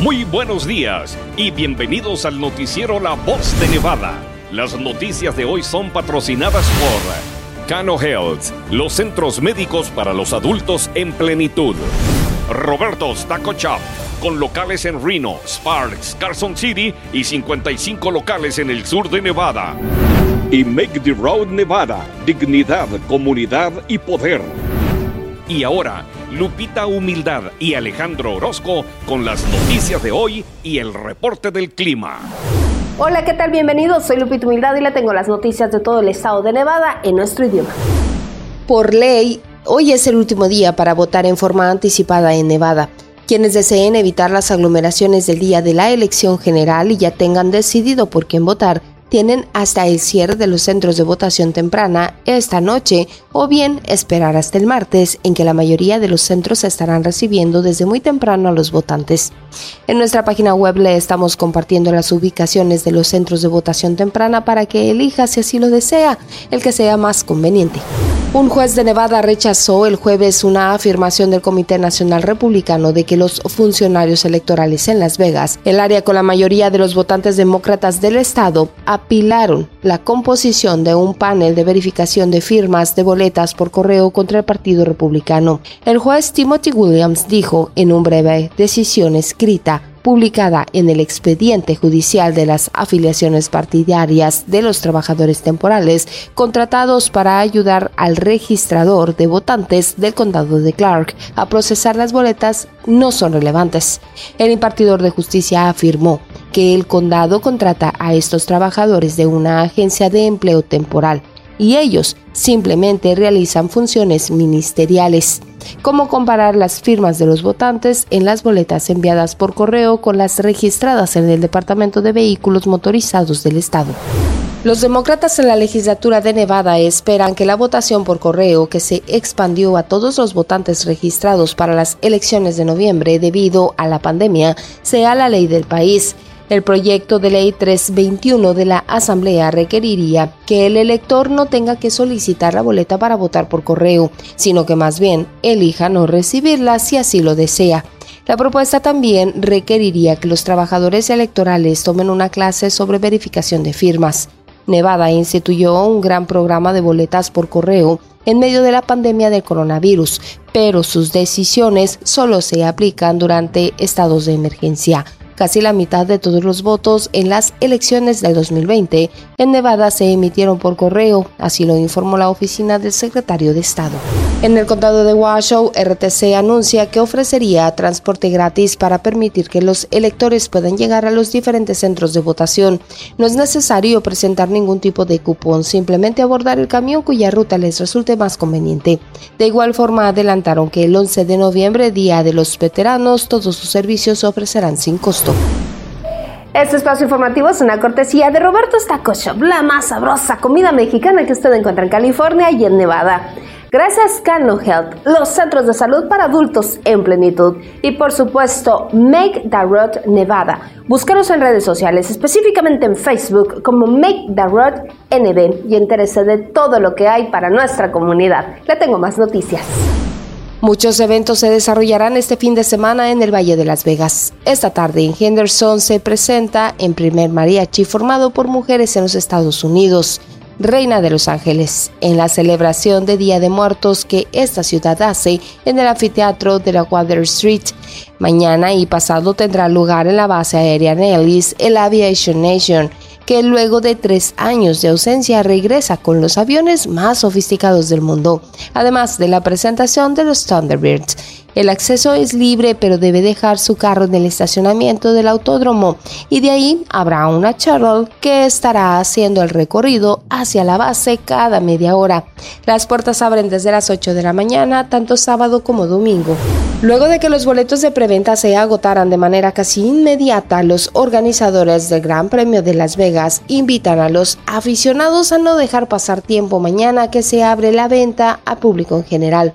Muy buenos días y bienvenidos al noticiero La Voz de Nevada. Las noticias de hoy son patrocinadas por Cano Health, los centros médicos para los adultos en plenitud. Roberto's Taco Shop, con locales en Reno, Sparks, Carson City y 55 locales en el sur de Nevada. Y Make the Road Nevada, dignidad, comunidad y poder. Y ahora, Lupita Humildad y Alejandro Orozco con las noticias de hoy y el reporte del clima. Hola, ¿qué tal? Bienvenidos. Soy Lupita Humildad y le tengo las noticias de todo el estado de Nevada en nuestro idioma. Por ley, hoy es el último día para votar en forma anticipada en Nevada. Quienes deseen evitar las aglomeraciones del día de la elección general y ya tengan decidido por quién votar, tienen hasta el cierre de los centros de votación temprana esta noche o bien esperar hasta el martes en que la mayoría de los centros estarán recibiendo desde muy temprano a los votantes. En nuestra página web le estamos compartiendo las ubicaciones de los centros de votación temprana para que elija si así lo desea, el que sea más conveniente. Un juez de Nevada rechazó el jueves una afirmación del Comité Nacional Republicano de que los funcionarios electorales en Las Vegas, el área con la mayoría de los votantes demócratas del estado, apilaron la composición de un panel de verificación de firmas de boletas por correo contra el Partido Republicano. El juez Timothy Williams dijo en un breve decisión escrita publicada en el expediente judicial de las afiliaciones partidarias de los trabajadores temporales contratados para ayudar al registrador de votantes del condado de Clark a procesar las boletas no son relevantes. El impartidor de justicia afirmó que el condado contrata a estos trabajadores de una agencia de empleo temporal y ellos simplemente realizan funciones ministeriales, como comparar las firmas de los votantes en las boletas enviadas por correo con las registradas en el Departamento de Vehículos Motorizados del Estado. Los demócratas en la legislatura de Nevada esperan que la votación por correo, que se expandió a todos los votantes registrados para las elecciones de noviembre debido a la pandemia, sea la ley del país. El proyecto de ley 321 de la Asamblea requeriría que el elector no tenga que solicitar la boleta para votar por correo, sino que más bien elija no recibirla si así lo desea. La propuesta también requeriría que los trabajadores electorales tomen una clase sobre verificación de firmas. Nevada instituyó un gran programa de boletas por correo en medio de la pandemia del coronavirus, pero sus decisiones solo se aplican durante estados de emergencia. Casi la mitad de todos los votos en las elecciones del 2020 en Nevada se emitieron por correo, así lo informó la oficina del secretario de Estado. En el condado de Washoe, RTC anuncia que ofrecería transporte gratis para permitir que los electores puedan llegar a los diferentes centros de votación. No es necesario presentar ningún tipo de cupón, simplemente abordar el camión cuya ruta les resulte más conveniente. De igual forma, adelantaron que el 11 de noviembre, Día de los Veteranos, todos sus servicios se ofrecerán sin costo. Este espacio informativo es una cortesía de Roberto's Taco la más sabrosa comida mexicana que usted encuentra en California y en Nevada. Gracias Cano Health, los centros de salud para adultos en plenitud. Y por supuesto, Make the Road Nevada. Búscanos en redes sociales, específicamente en Facebook como Make the Road NB y entérese de todo lo que hay para nuestra comunidad. Le tengo más noticias. Muchos eventos se desarrollarán este fin de semana en el Valle de Las Vegas. Esta tarde en Henderson se presenta en primer mariachi formado por mujeres en los Estados Unidos. reina de Los Ángeles, en la celebración de Día de Muertos que esta ciudad hace en el anfiteatro de la Water Street. Mañana y pasado tendrá lugar en la base aérea Nellis, el Aviation Nation que luego de tres años de ausencia regresa con los aviones más sofisticados del mundo, además de la presentación de los Thunderbirds. El acceso es libre, pero debe dejar su carro en el estacionamiento del autódromo y de ahí habrá una shuttle que estará haciendo el recorrido hacia la base cada media hora. Las puertas abren desde las 8 de la mañana, tanto sábado como domingo. Luego de que los boletos de preventa se agotaran de manera casi inmediata, los organizadores del Gran Premio de Las Vegas invitan a los aficionados a no dejar pasar tiempo mañana que se abre la venta a público en general.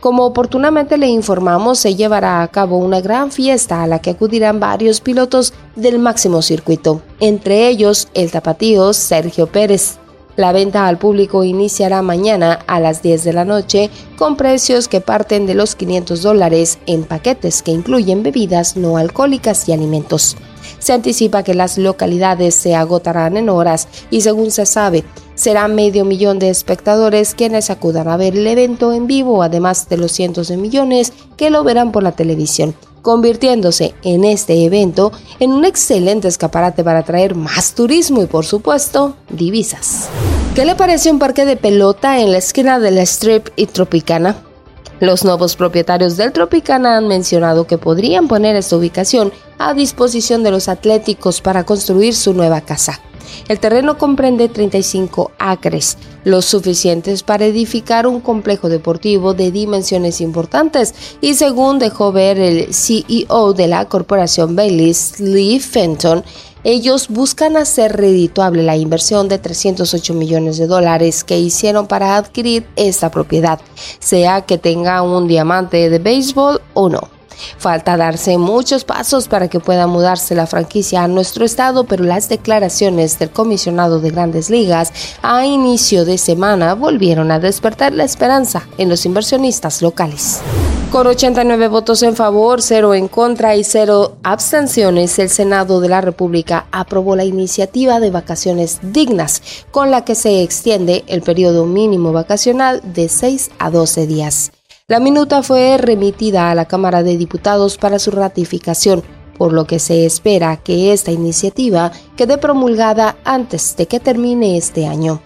Como oportunamente le informamos, se llevará a cabo una gran fiesta a la que acudirán varios pilotos del máximo circuito, entre ellos el tapatío Sergio Pérez. La venta al público iniciará mañana a las 10 de la noche con precios que parten de los 500 dólares en paquetes que incluyen bebidas no alcohólicas y alimentos. Se anticipa que las localidades se agotarán en horas y según se sabe, será medio millón de espectadores quienes acudan a ver el evento en vivo, además de los cientos de millones que lo verán por la televisión convirtiéndose en este evento en un excelente escaparate para atraer más turismo y por supuesto divisas. ¿Qué le parece un parque de pelota en la esquina de la Strip y Tropicana? Los nuevos propietarios del Tropicana han mencionado que podrían poner esta ubicación a disposición de los atléticos para construir su nueva casa. El terreno comprende 35 acres, lo suficientes para edificar un complejo deportivo de dimensiones importantes y según dejó ver el CEO de la corporación Baileys, Lee Fenton, ellos buscan hacer redituable la inversión de 308 millones de dólares que hicieron para adquirir esta propiedad, sea que tenga un diamante de béisbol o no. Falta darse muchos pasos para que pueda mudarse la franquicia a nuestro estado, pero las declaraciones del comisionado de grandes ligas a inicio de semana volvieron a despertar la esperanza en los inversionistas locales. Con 89 votos en favor, 0 en contra y 0 abstenciones, el Senado de la República aprobó la iniciativa de vacaciones dignas, con la que se extiende el periodo mínimo vacacional de 6 a 12 días. La minuta fue remitida a la Cámara de Diputados para su ratificación, por lo que se espera que esta iniciativa quede promulgada antes de que termine este año.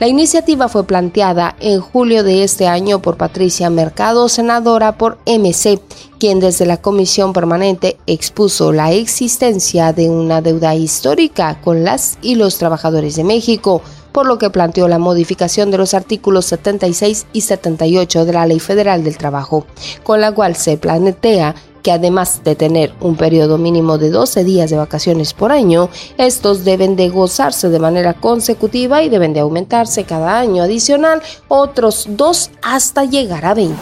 La iniciativa fue planteada en julio de este año por Patricia Mercado, senadora por MC, quien desde la comisión permanente expuso la existencia de una deuda histórica con las y los trabajadores de México, por lo que planteó la modificación de los artículos 76 y 78 de la Ley Federal del Trabajo, con la cual se plantea que además de tener un periodo mínimo de 12 días de vacaciones por año, estos deben de gozarse de manera consecutiva y deben de aumentarse cada año adicional otros dos hasta llegar a 20.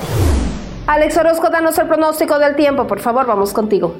Alex Orozco, danos el pronóstico del tiempo, por favor, vamos contigo.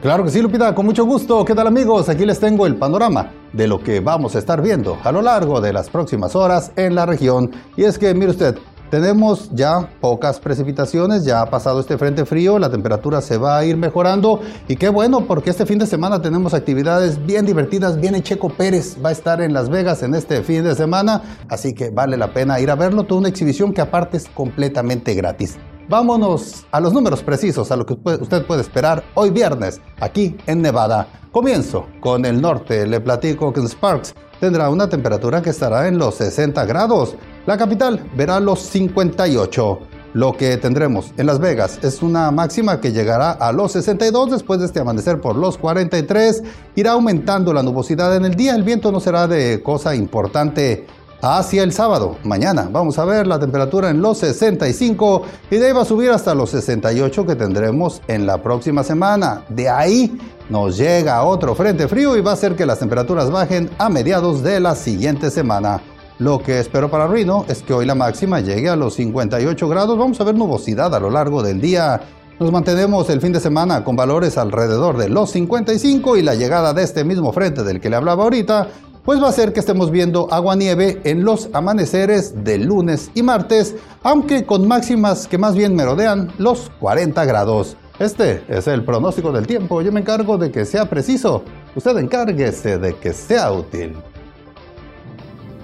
Claro que sí, Lupita, con mucho gusto. ¿Qué tal amigos? Aquí les tengo el panorama de lo que vamos a estar viendo a lo largo de las próximas horas en la región. Y es que, mire usted, tenemos ya pocas precipitaciones, ya ha pasado este frente frío, la temperatura se va a ir mejorando y qué bueno porque este fin de semana tenemos actividades bien divertidas. Viene Checo Pérez, va a estar en Las Vegas en este fin de semana, así que vale la pena ir a verlo. Toda una exhibición que aparte es completamente gratis. Vámonos a los números precisos, a lo que usted puede esperar hoy viernes aquí en Nevada. Comienzo con el norte. Le platico que Sparks tendrá una temperatura que estará en los 60 grados. La capital verá los 58. Lo que tendremos en Las Vegas es una máxima que llegará a los 62 después de este amanecer por los 43. Irá aumentando la nubosidad en el día. El viento no será de cosa importante hacia el sábado. Mañana vamos a ver la temperatura en los 65 y de ahí va a subir hasta los 68 que tendremos en la próxima semana. De ahí nos llega otro frente frío y va a hacer que las temperaturas bajen a mediados de la siguiente semana. Lo que espero para Reno es que hoy la máxima llegue a los 58 grados. Vamos a ver nubosidad a lo largo del día. Nos mantenemos el fin de semana con valores alrededor de los 55 y la llegada de este mismo frente del que le hablaba ahorita pues va a ser que estemos viendo agua-nieve en los amaneceres de lunes y martes, aunque con máximas que más bien merodean los 40 grados. Este es el pronóstico del tiempo. Yo me encargo de que sea preciso. Usted encárguese de que sea útil.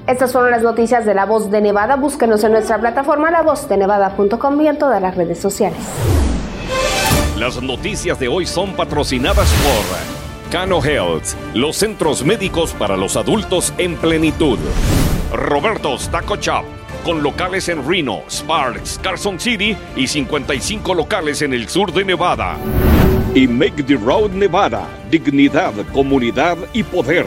Estas fueron las noticias de La Voz de Nevada. Búsquenos en nuestra plataforma lavozdenevada.com y en todas las redes sociales. Las noticias de hoy son patrocinadas por Cano Health, los centros médicos para los adultos en plenitud. Roberto's Taco Shop, con locales en Reno, Sparks, Carson City y 55 locales en el sur de Nevada. Y Make the Road Nevada, dignidad, comunidad y poder.